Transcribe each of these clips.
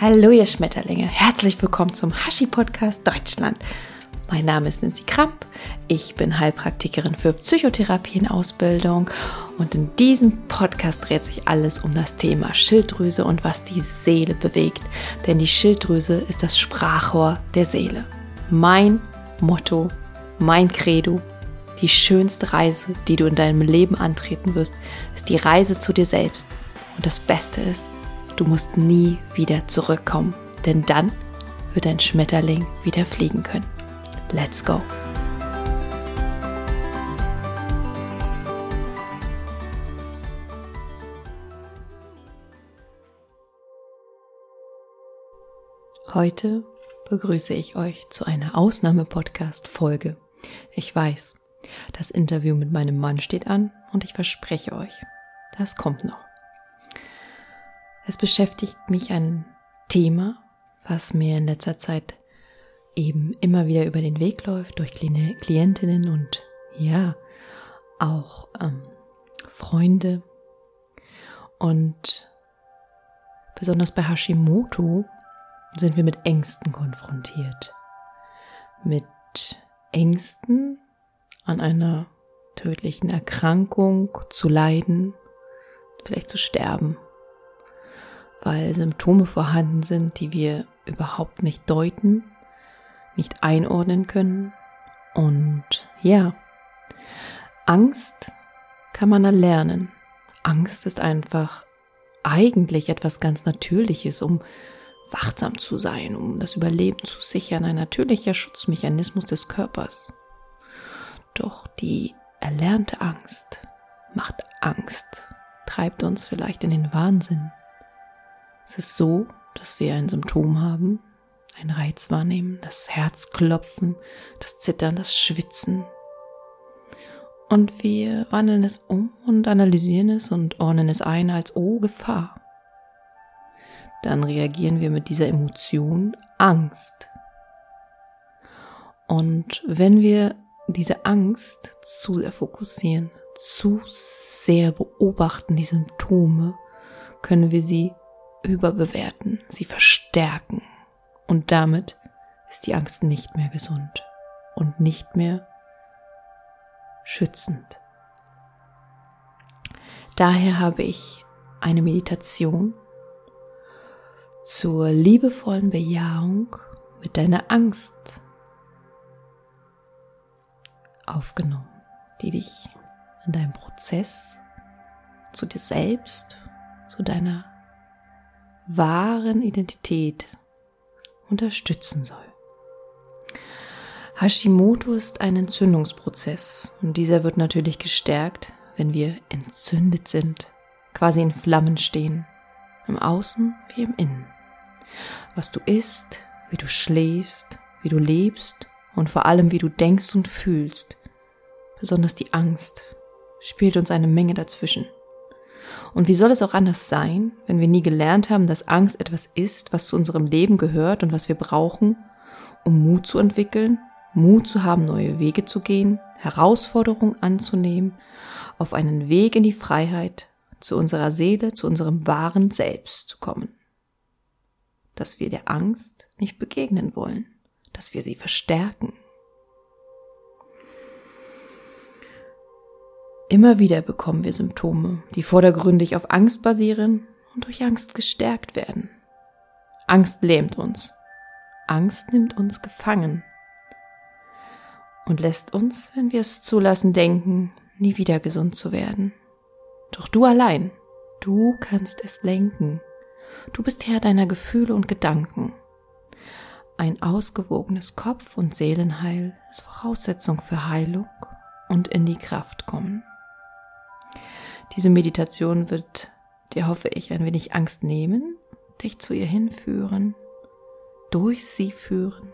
Hallo ihr Schmetterlinge, herzlich willkommen zum Hashi Podcast Deutschland. Mein Name ist Nancy Kramp, ich bin Heilpraktikerin für Psychotherapie in Ausbildung und in diesem Podcast dreht sich alles um das Thema Schilddrüse und was die Seele bewegt, denn die Schilddrüse ist das Sprachrohr der Seele. Mein Motto, mein Credo, die schönste Reise, die du in deinem Leben antreten wirst, ist die Reise zu dir selbst. Und das Beste ist, Du musst nie wieder zurückkommen, denn dann wird ein Schmetterling wieder fliegen können. Let's go! Heute begrüße ich euch zu einer Ausnahme-Podcast-Folge. Ich weiß, das Interview mit meinem Mann steht an und ich verspreche euch, das kommt noch. Es beschäftigt mich ein Thema, was mir in letzter Zeit eben immer wieder über den Weg läuft durch Klientinnen und ja, auch ähm, Freunde. Und besonders bei Hashimoto sind wir mit Ängsten konfrontiert. Mit Ängsten an einer tödlichen Erkrankung zu leiden, vielleicht zu sterben weil Symptome vorhanden sind, die wir überhaupt nicht deuten, nicht einordnen können. Und ja, Angst kann man erlernen. Angst ist einfach eigentlich etwas ganz Natürliches, um wachsam zu sein, um das Überleben zu sichern, ein natürlicher Schutzmechanismus des Körpers. Doch die erlernte Angst macht Angst, treibt uns vielleicht in den Wahnsinn. Es ist so, dass wir ein Symptom haben, einen Reiz wahrnehmen, das Herzklopfen, das Zittern, das Schwitzen. Und wir wandeln es um und analysieren es und ordnen es ein als Oh, Gefahr. Dann reagieren wir mit dieser Emotion Angst. Und wenn wir diese Angst zu sehr fokussieren, zu sehr beobachten, die Symptome, können wir sie überbewerten, sie verstärken. Und damit ist die Angst nicht mehr gesund und nicht mehr schützend. Daher habe ich eine Meditation zur liebevollen Bejahung mit deiner Angst aufgenommen, die dich in deinem Prozess zu dir selbst, zu deiner wahren Identität unterstützen soll. Hashimoto ist ein Entzündungsprozess und dieser wird natürlich gestärkt, wenn wir entzündet sind, quasi in Flammen stehen, im Außen wie im Innen. Was du isst, wie du schläfst, wie du lebst und vor allem wie du denkst und fühlst, besonders die Angst, spielt uns eine Menge dazwischen. Und wie soll es auch anders sein, wenn wir nie gelernt haben, dass Angst etwas ist, was zu unserem Leben gehört und was wir brauchen, um Mut zu entwickeln, Mut zu haben, neue Wege zu gehen, Herausforderungen anzunehmen, auf einen Weg in die Freiheit, zu unserer Seele, zu unserem wahren Selbst zu kommen. Dass wir der Angst nicht begegnen wollen, dass wir sie verstärken. Immer wieder bekommen wir Symptome, die vordergründig auf Angst basieren und durch Angst gestärkt werden. Angst lähmt uns. Angst nimmt uns gefangen und lässt uns, wenn wir es zulassen, denken, nie wieder gesund zu werden. Doch du allein, du kannst es lenken. Du bist Herr deiner Gefühle und Gedanken. Ein ausgewogenes Kopf- und Seelenheil ist Voraussetzung für Heilung und in die Kraft kommen. Diese Meditation wird dir, hoffe ich, ein wenig Angst nehmen, dich zu ihr hinführen, durch sie führen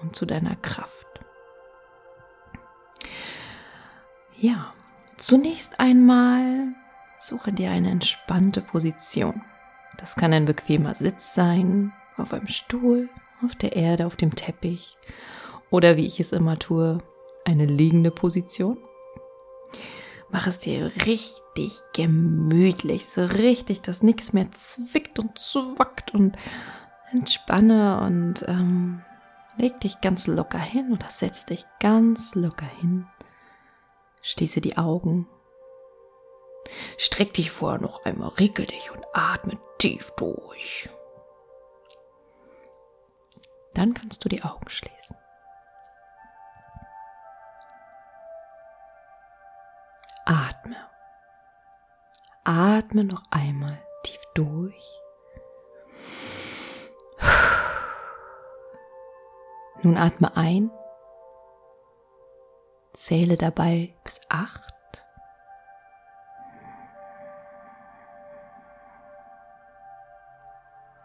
und zu deiner Kraft. Ja, zunächst einmal suche dir eine entspannte Position. Das kann ein bequemer Sitz sein, auf einem Stuhl, auf der Erde, auf dem Teppich oder wie ich es immer tue, eine liegende Position. Mach es dir richtig gemütlich, so richtig, dass nichts mehr zwickt und zwackt und entspanne und ähm, leg dich ganz locker hin oder setz dich ganz locker hin. Schließe die Augen. Streck dich vorher noch einmal, regel dich und atme tief durch. Dann kannst du die Augen schließen. Atme. Atme noch einmal tief durch. Nun atme ein. Zähle dabei bis acht.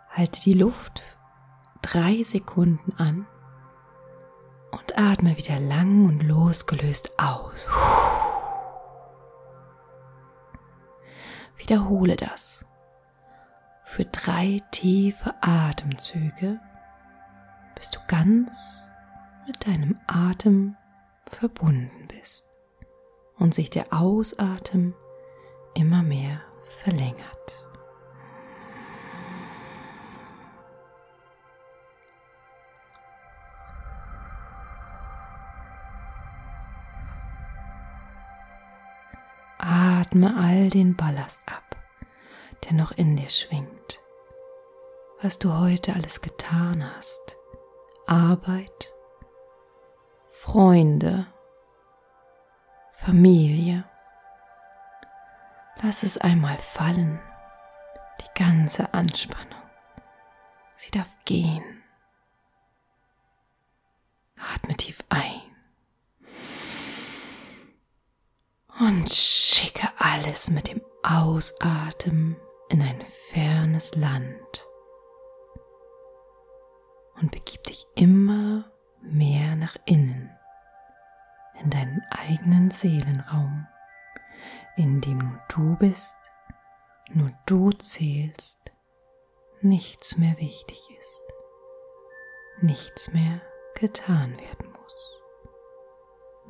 Halte die Luft drei Sekunden an und atme wieder lang und losgelöst aus. Wiederhole das für drei tiefe Atemzüge, bis du ganz mit deinem Atem verbunden bist und sich der Ausatem immer mehr verlängert. Atme all den Ballast ab, der noch in dir schwingt. Was du heute alles getan hast. Arbeit, Freunde, Familie. Lass es einmal fallen, die ganze Anspannung. Sie darf gehen. Atme tief ein. Und schicke alles mit dem Ausatmen in ein fernes Land. Und begib dich immer mehr nach innen in deinen eigenen Seelenraum, in dem nur du bist, nur du zählst, nichts mehr wichtig ist, nichts mehr getan werden muss,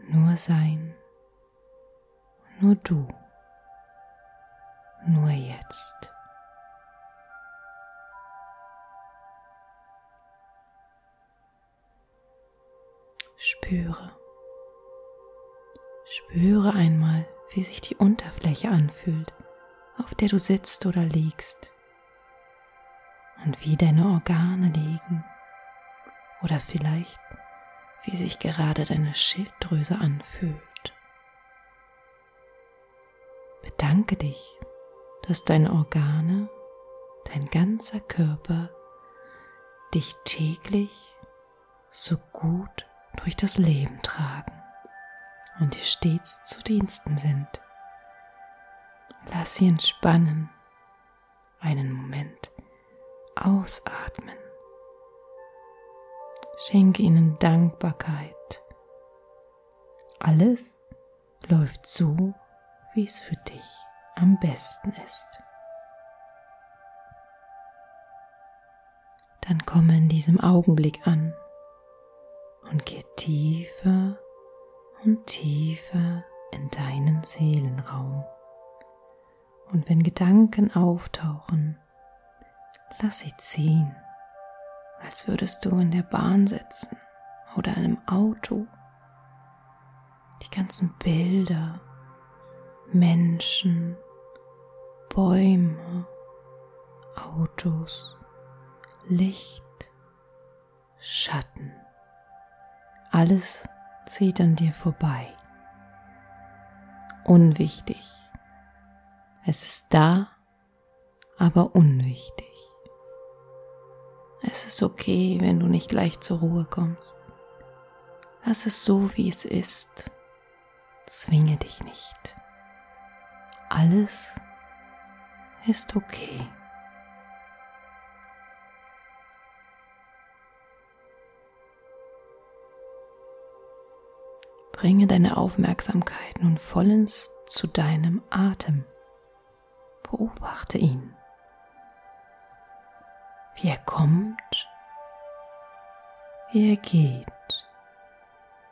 nur sein nur du, nur jetzt. Spüre. Spüre einmal, wie sich die Unterfläche anfühlt, auf der du sitzt oder liegst. Und wie deine Organe liegen. Oder vielleicht, wie sich gerade deine Schilddrüse anfühlt. Bedanke dich, dass deine Organe, dein ganzer Körper dich täglich so gut durch das Leben tragen und dir stets zu Diensten sind. Lass sie entspannen, einen Moment ausatmen. Schenke ihnen Dankbarkeit. Alles läuft so, wie es für dich am besten ist. Dann komme in diesem Augenblick an und geh tiefer und tiefer in deinen Seelenraum. Und wenn Gedanken auftauchen, lass sie ziehen, als würdest du in der Bahn sitzen oder einem Auto. Die ganzen Bilder Menschen, Bäume, Autos, Licht, Schatten. Alles zieht an dir vorbei. Unwichtig. Es ist da, aber unwichtig. Es ist okay, wenn du nicht gleich zur Ruhe kommst. Lass es so, wie es ist. Zwinge dich nicht. Alles ist okay. Bringe deine Aufmerksamkeit nun vollends zu deinem Atem. Beobachte ihn, wie er kommt, wie er geht,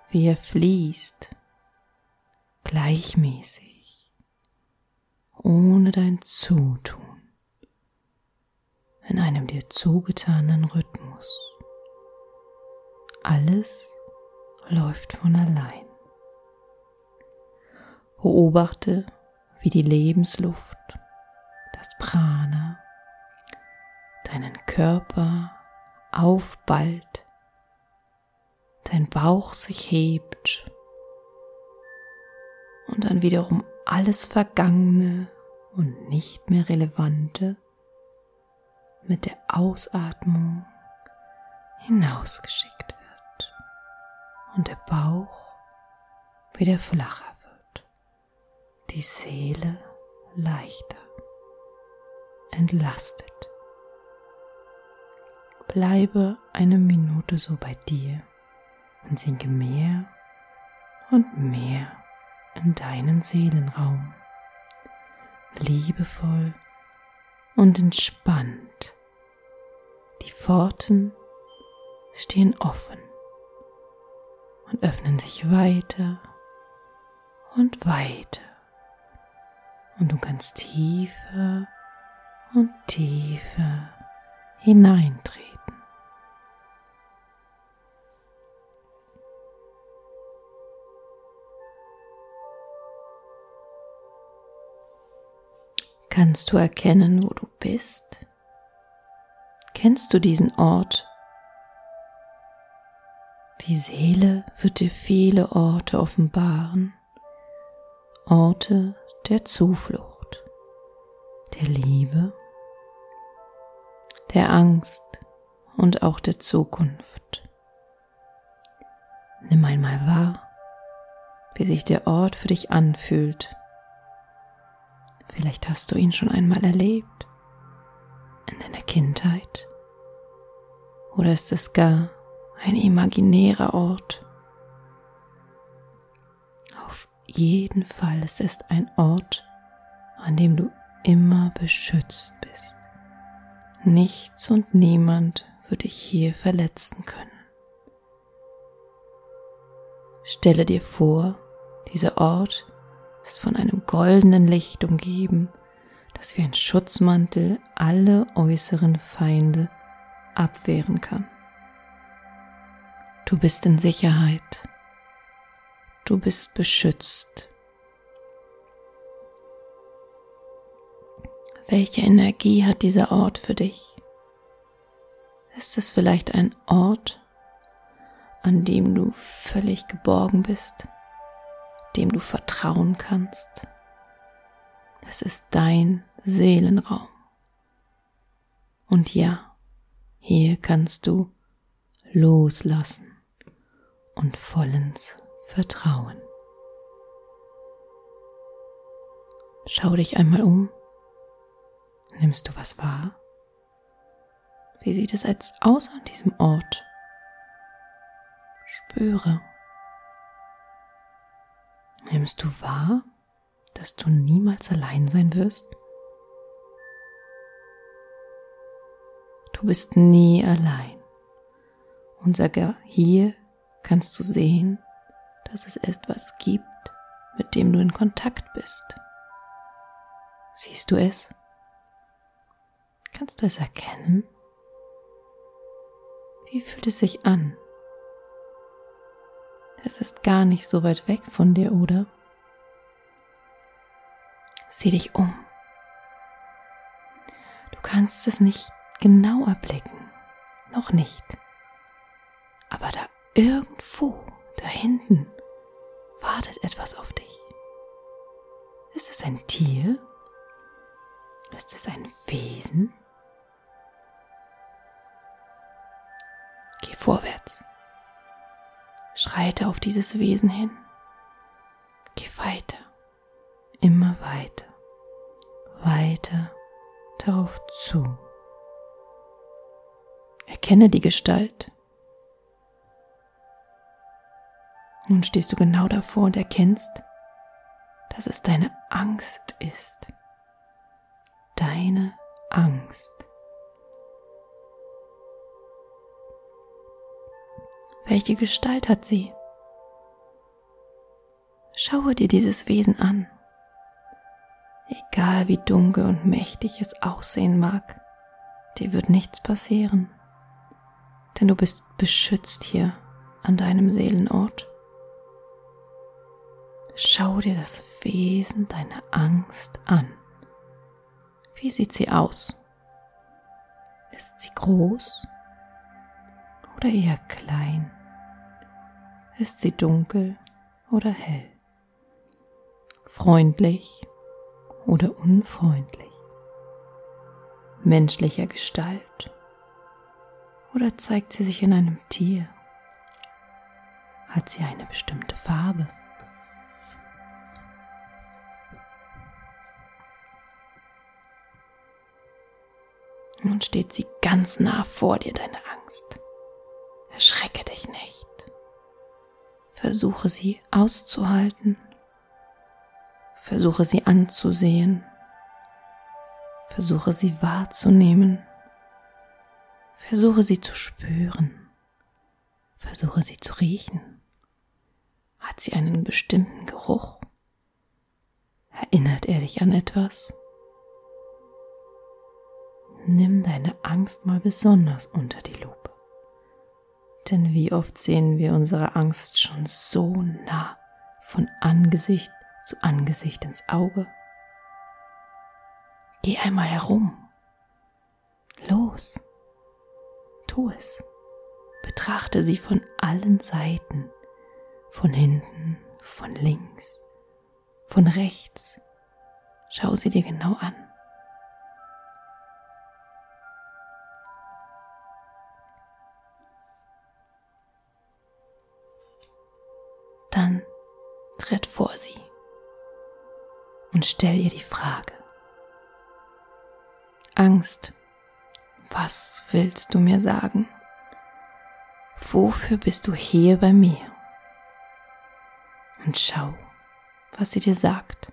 wie er fließt, gleichmäßig ohne dein Zutun in einem dir zugetanen Rhythmus. Alles läuft von allein. Beobachte, wie die Lebensluft, das Prana, deinen Körper aufballt, dein Bauch sich hebt und dann wiederum alles Vergangene und nicht mehr Relevante mit der Ausatmung hinausgeschickt wird und der Bauch wieder flacher wird, die Seele leichter, entlastet. Bleibe eine Minute so bei dir und sinke mehr und mehr in deinen Seelenraum, liebevoll und entspannt. Die Pforten stehen offen und öffnen sich weiter und weiter. Und du kannst tiefer und tiefer hineintreten. Kannst du erkennen, wo du bist? Kennst du diesen Ort? Die Seele wird dir viele Orte offenbaren, Orte der Zuflucht, der Liebe, der Angst und auch der Zukunft. Nimm einmal wahr, wie sich der Ort für dich anfühlt Vielleicht hast du ihn schon einmal erlebt in deiner Kindheit. Oder ist es gar ein imaginärer Ort? Auf jeden Fall ist es ein Ort, an dem du immer beschützt bist. Nichts und niemand wird dich hier verletzen können. Stelle dir vor, dieser Ort ist von einem goldenen Licht umgeben, das wie ein Schutzmantel alle äußeren Feinde abwehren kann. Du bist in Sicherheit. Du bist beschützt. Welche Energie hat dieser Ort für dich? Ist es vielleicht ein Ort, an dem du völlig geborgen bist? Dem du vertrauen kannst. Es ist dein Seelenraum. Und ja, hier kannst du loslassen und vollends vertrauen. Schau dich einmal um. Nimmst du was wahr? Wie sieht es jetzt aus an diesem Ort? Spüre. Nimmst du wahr, dass du niemals allein sein wirst? Du bist nie allein. Und sogar hier kannst du sehen, dass es etwas gibt, mit dem du in Kontakt bist. Siehst du es? Kannst du es erkennen? Wie fühlt es sich an? Es ist gar nicht so weit weg von dir, oder? Sieh dich um. Du kannst es nicht genau erblicken, noch nicht. Aber da irgendwo, da hinten, wartet etwas auf dich. Ist es ein Tier? Ist es ein Wesen? Geh vorwärts. Schreite auf dieses Wesen hin. Geh weiter, immer weiter, weiter darauf zu. Erkenne die Gestalt. Nun stehst du genau davor und erkennst, dass es deine Angst ist. Deine Angst. Welche Gestalt hat sie? Schaue dir dieses Wesen an. Egal wie dunkel und mächtig es aussehen mag, dir wird nichts passieren, denn du bist beschützt hier an deinem Seelenort. Schau dir das Wesen deiner Angst an. Wie sieht sie aus? Ist sie groß oder eher klein? Ist sie dunkel oder hell? Freundlich oder unfreundlich? Menschlicher Gestalt? Oder zeigt sie sich in einem Tier? Hat sie eine bestimmte Farbe? Nun steht sie ganz nah vor dir, deine Angst. Erschrecke dich nicht. Versuche sie auszuhalten. Versuche sie anzusehen. Versuche sie wahrzunehmen. Versuche sie zu spüren. Versuche sie zu riechen. Hat sie einen bestimmten Geruch? Erinnert er dich an etwas? Nimm deine Angst mal besonders unter die Lupe. Denn wie oft sehen wir unsere Angst schon so nah von Angesicht zu Angesicht ins Auge. Geh einmal herum. Los. Tu es. Betrachte sie von allen Seiten, von hinten, von links, von rechts. Schau sie dir genau an. Tritt vor sie und stell ihr die Frage. Angst, was willst du mir sagen? Wofür bist du hier bei mir? Und schau, was sie dir sagt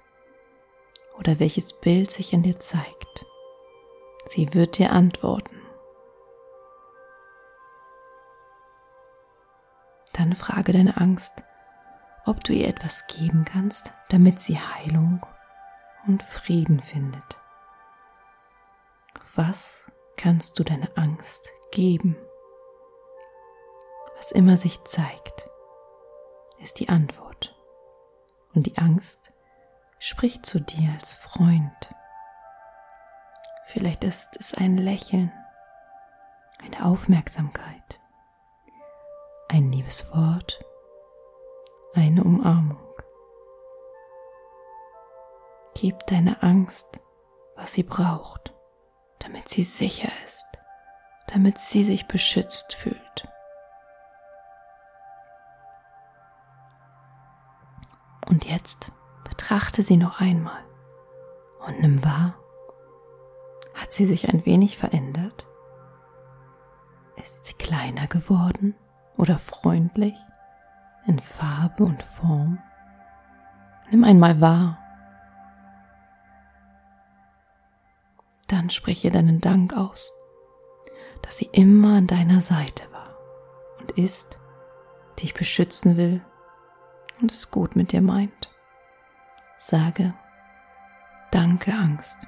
oder welches Bild sich in dir zeigt. Sie wird dir antworten. Dann frage deine Angst, ob du ihr etwas geben kannst, damit sie Heilung und Frieden findet. Was kannst du deiner Angst geben? Was immer sich zeigt, ist die Antwort. Und die Angst spricht zu dir als Freund. Vielleicht ist es ein Lächeln, eine Aufmerksamkeit, ein liebes Wort eine Umarmung. Gib deiner Angst, was sie braucht, damit sie sicher ist, damit sie sich beschützt fühlt. Und jetzt betrachte sie noch einmal und nimm wahr, hat sie sich ein wenig verändert? Ist sie kleiner geworden oder freundlich? In Farbe und Form. Nimm einmal wahr. Dann spreche deinen Dank aus, dass sie immer an deiner Seite war und ist, dich beschützen will und es gut mit dir meint. Sage, danke Angst,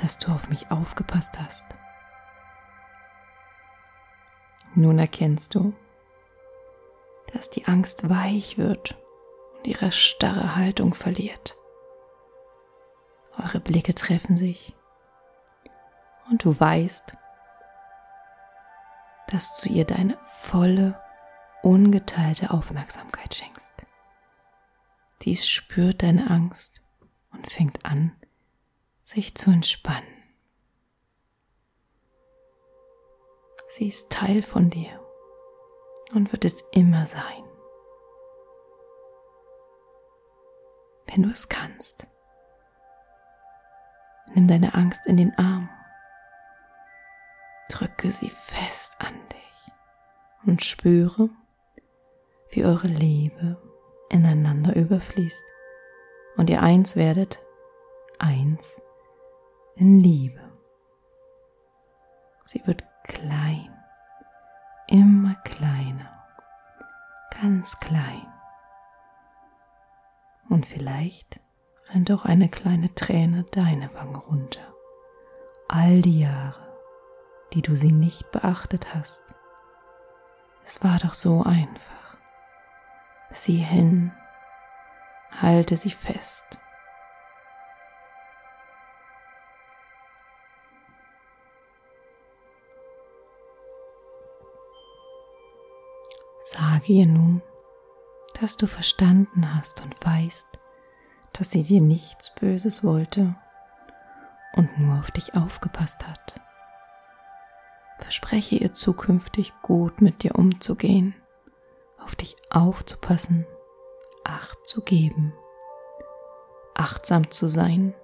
dass du auf mich aufgepasst hast. Nun erkennst du, dass die Angst weich wird und ihre starre Haltung verliert. Eure Blicke treffen sich und du weißt, dass du ihr deine volle, ungeteilte Aufmerksamkeit schenkst. Dies spürt deine Angst und fängt an, sich zu entspannen. Sie ist Teil von dir und wird es immer sein. Wenn du es kannst, nimm deine Angst in den Arm, drücke sie fest an dich und spüre, wie eure Liebe ineinander überfließt und ihr eins werdet, eins in Liebe. Sie wird klein immer kleiner, ganz klein. Und vielleicht rennt auch eine kleine Träne deine Wange runter. All die Jahre, die du sie nicht beachtet hast. Es war doch so einfach. Sieh hin, halte sie fest. Sage ihr nun, dass du verstanden hast und weißt, dass sie dir nichts Böses wollte und nur auf dich aufgepasst hat. Verspreche ihr zukünftig gut mit dir umzugehen, auf dich aufzupassen, Acht zu geben, achtsam zu sein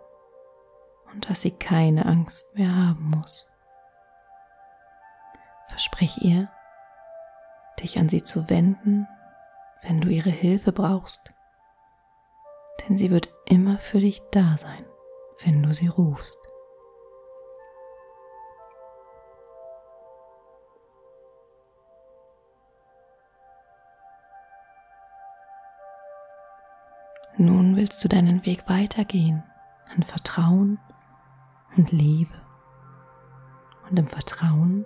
und dass sie keine Angst mehr haben muss. Versprich ihr, dich an sie zu wenden, wenn du ihre Hilfe brauchst, denn sie wird immer für dich da sein, wenn du sie rufst. Nun willst du deinen Weg weitergehen in Vertrauen und Liebe. Und im Vertrauen,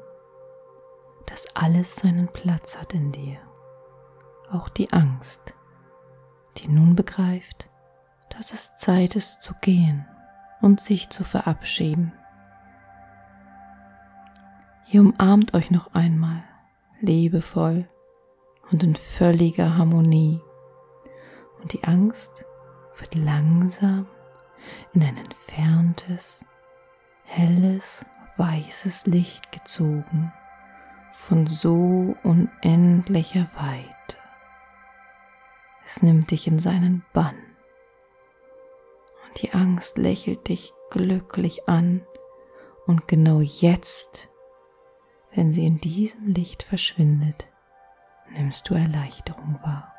dass alles seinen Platz hat in dir. Auch die Angst, die nun begreift, dass es Zeit ist zu gehen und sich zu verabschieden. Ihr umarmt euch noch einmal liebevoll und in völliger Harmonie und die Angst wird langsam in ein entferntes, helles, weißes Licht gezogen von so unendlicher Weite. Es nimmt dich in seinen Bann und die Angst lächelt dich glücklich an und genau jetzt, wenn sie in diesem Licht verschwindet, nimmst du Erleichterung wahr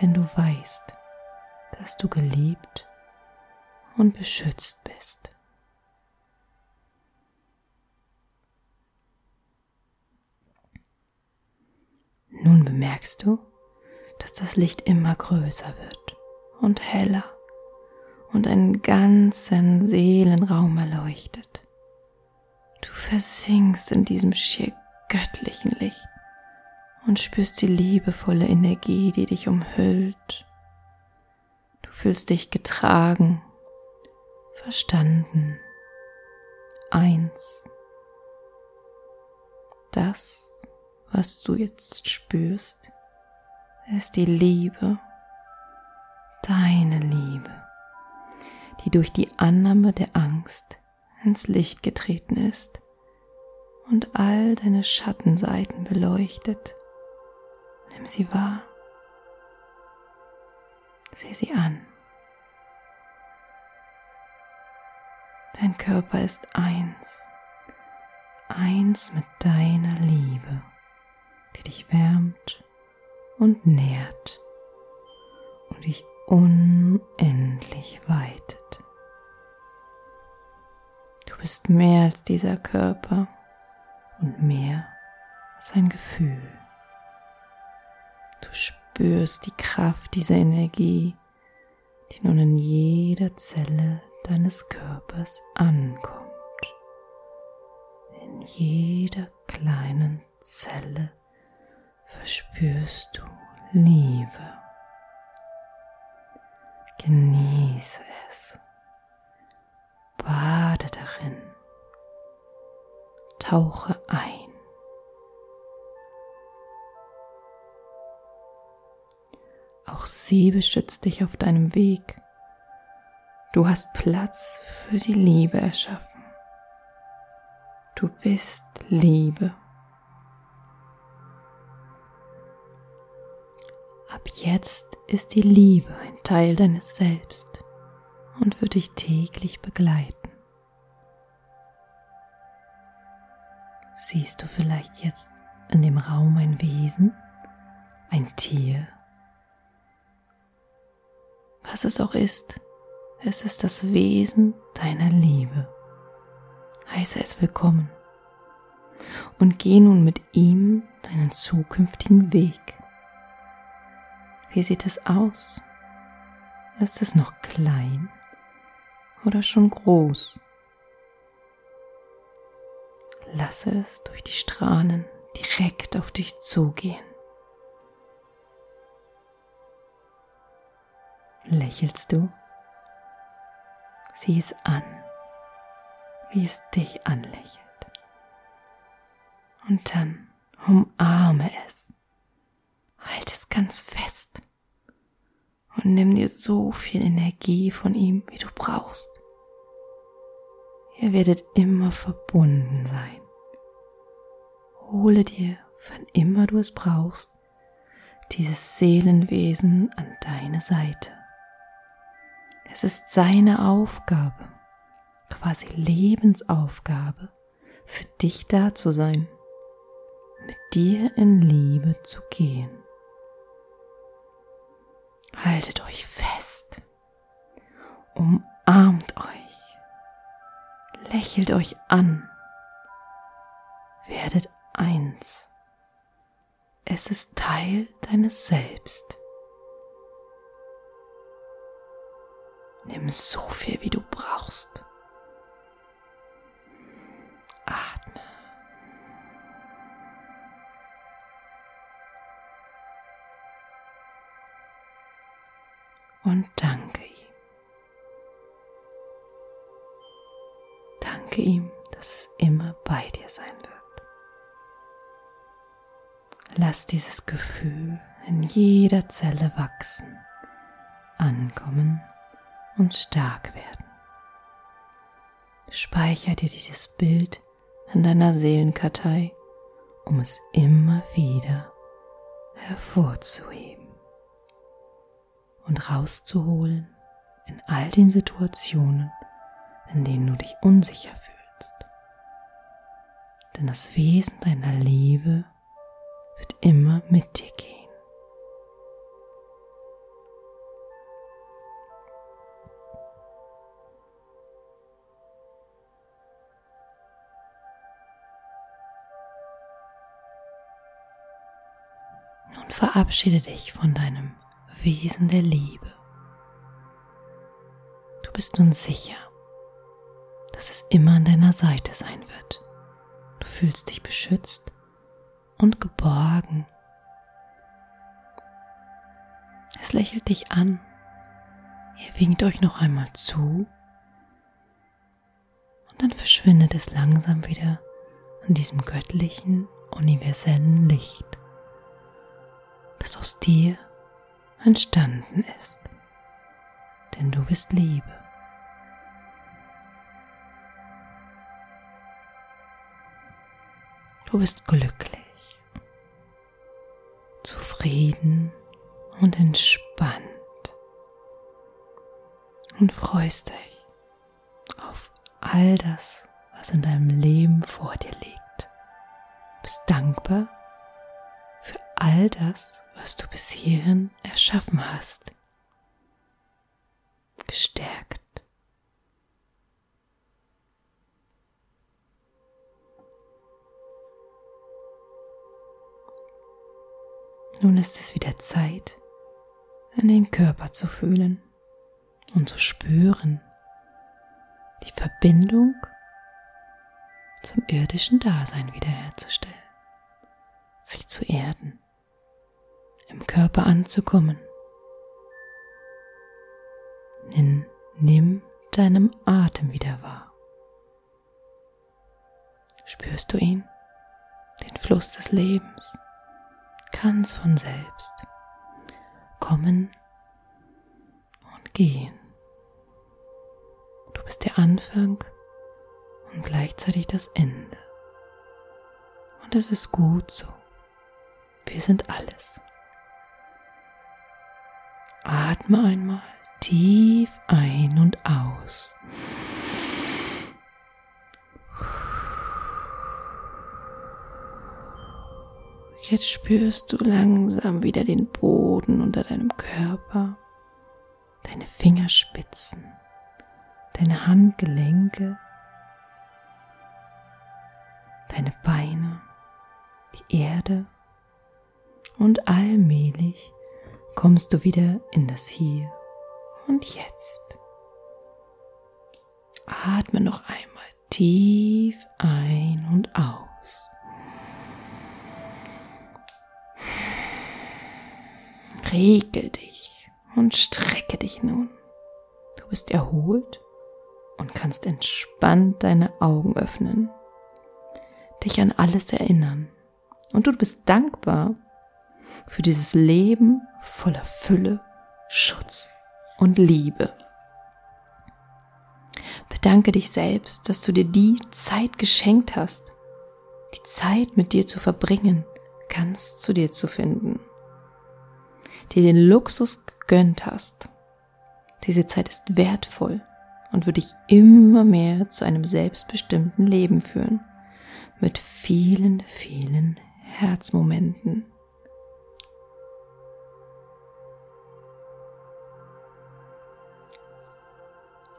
denn du weißt, dass du geliebt und beschützt bist. Nun bemerkst du, dass das Licht immer größer wird und heller und einen ganzen Seelenraum erleuchtet. Du versinkst in diesem schick göttlichen Licht und spürst die liebevolle Energie, die dich umhüllt. Du fühlst dich getragen, verstanden, eins. Das, was du jetzt spürst, ist die Liebe, deine Liebe, die durch die Annahme der Angst ins Licht getreten ist und all deine Schattenseiten beleuchtet Nimm sie wahr. Sieh sie an. Dein Körper ist eins, eins mit deiner Liebe, die dich wärmt und nährt und dich unendlich weitet. Du bist mehr als dieser Körper und mehr als ein Gefühl. Du spürst die Kraft dieser Energie, die nun in jeder Zelle deines Körpers ankommt. In jeder kleinen Zelle verspürst du Liebe. Genieße es. Bade darin. Tauche ein. Auch sie beschützt dich auf deinem Weg. Du hast Platz für die Liebe erschaffen. Du bist Liebe. Ab jetzt ist die Liebe ein Teil deines Selbst und wird dich täglich begleiten. Siehst du vielleicht jetzt in dem Raum ein Wesen, ein Tier was es auch ist. Es ist das Wesen deiner Liebe. Heiße es willkommen und geh nun mit ihm deinen zukünftigen Weg. Wie sieht es aus? Ist es noch klein oder schon groß? Lasse es durch die Strahlen direkt auf dich zugehen. Lächelst du? Sieh es an, wie es dich anlächelt. Und dann umarme es. Halt es ganz fest. Und nimm dir so viel Energie von ihm, wie du brauchst. Ihr werdet immer verbunden sein. Hole dir, wann immer du es brauchst, dieses Seelenwesen an deine Seite. Es ist seine Aufgabe, quasi Lebensaufgabe, für dich da zu sein, mit dir in Liebe zu gehen. Haltet euch fest, umarmt euch, lächelt euch an, werdet eins. Es ist Teil deines Selbst. Nimm so viel, wie du brauchst. Atme. Und danke ihm. Danke ihm, dass es immer bei dir sein wird. Lass dieses Gefühl in jeder Zelle wachsen, ankommen und stark werden. Speicher dir dieses Bild in deiner Seelenkartei, um es immer wieder hervorzuheben und rauszuholen in all den Situationen, in denen du dich unsicher fühlst. Denn das Wesen deiner Liebe wird immer mit dir gehen. Nun verabschiede dich von deinem Wesen der Liebe. Du bist nun sicher, dass es immer an deiner Seite sein wird. Du fühlst dich beschützt und geborgen. Es lächelt dich an. Ihr winkt euch noch einmal zu. Und dann verschwindet es langsam wieder an diesem göttlichen, universellen Licht, das aus dir entstanden ist. Denn du bist Liebe. Du bist glücklich zufrieden und entspannt und freust dich auf all das, was in deinem Leben vor dir liegt. Bist dankbar für all das, was du bis hierhin erschaffen hast. Gestärkt Nun ist es wieder Zeit, in den Körper zu fühlen und zu spüren, die Verbindung zum irdischen Dasein wiederherzustellen, sich zu erden, im Körper anzukommen. Nimm, deinem Atem wieder wahr. Spürst du ihn, den Fluss des Lebens? ganz von selbst kommen und gehen. Du bist der Anfang und gleichzeitig das Ende. Und es ist gut so. Wir sind alles. Atme einmal tief ein und aus. Jetzt spürst du langsam wieder den Boden unter deinem Körper, deine Fingerspitzen, deine Handgelenke, deine Beine, die Erde und allmählich kommst du wieder in das Hier und jetzt. Atme noch einmal tief ein und aus. Regel dich und strecke dich nun. Du bist erholt und kannst entspannt deine Augen öffnen, dich an alles erinnern. Und du bist dankbar für dieses Leben voller Fülle, Schutz und Liebe. Bedanke dich selbst, dass du dir die Zeit geschenkt hast, die Zeit mit dir zu verbringen, ganz zu dir zu finden, dir den Luxus gegönnt hast. Diese Zeit ist wertvoll und wird dich immer mehr zu einem selbstbestimmten Leben führen, mit vielen, vielen Herzmomenten.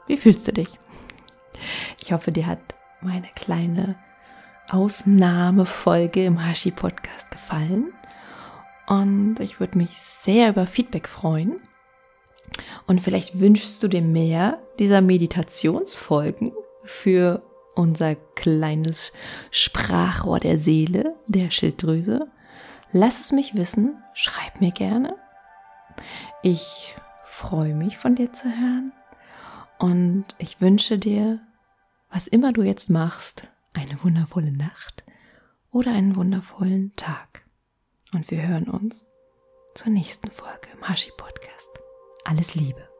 Wie fühlst du dich? Ich hoffe, dir hat meine kleine Ausnahmefolge im Hashi Podcast gefallen. Und ich würde mich sehr über Feedback freuen. Und vielleicht wünschst du dir mehr dieser Meditationsfolgen für unser kleines Sprachrohr der Seele, der Schilddrüse. Lass es mich wissen, schreib mir gerne. Ich freue mich von dir zu hören und ich wünsche dir, was immer du jetzt machst, eine wundervolle Nacht oder einen wundervollen Tag. Und wir hören uns zur nächsten Folge im Hashi Podcast. Alles Liebe.